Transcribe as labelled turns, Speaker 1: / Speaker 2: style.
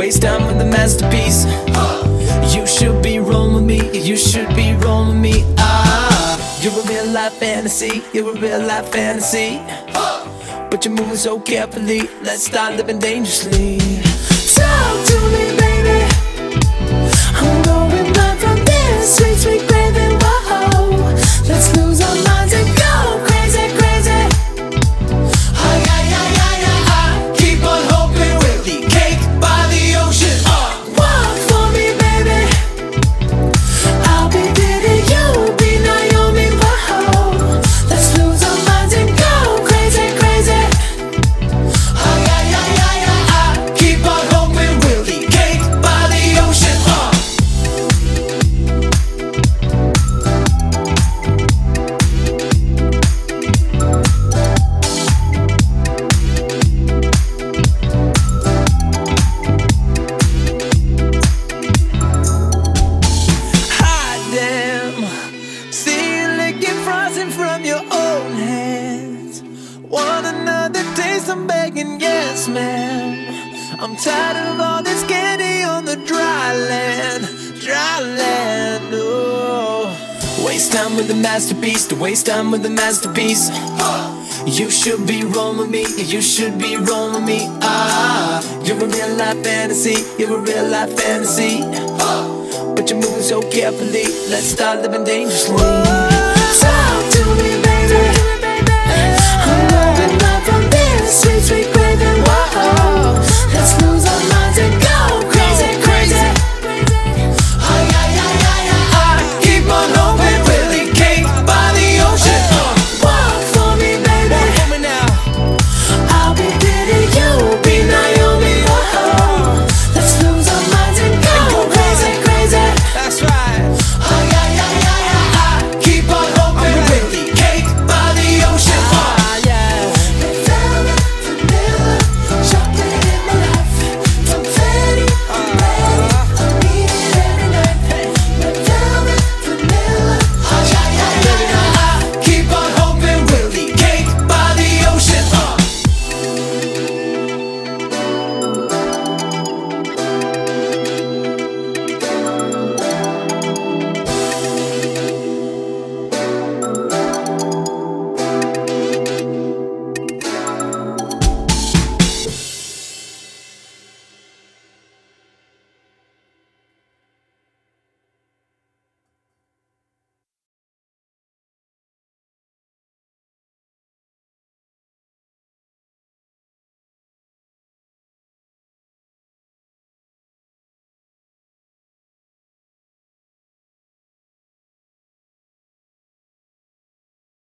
Speaker 1: waste time with a masterpiece. You should be rolling with me, you should be rolling with me. Ah, you're a real life fantasy, you're a real life fantasy. But you're moving so carefully, let's start living dangerously. Begging, yes, ma'am. I'm tired of all this candy on the dry land, dry land. Oh, waste time with the masterpiece. To waste time with the masterpiece. You should be rolling with me. You should be rolling with me. Ah, you're a real life fantasy. You're a real life fantasy. But you're moving so carefully. Let's start living dangerously.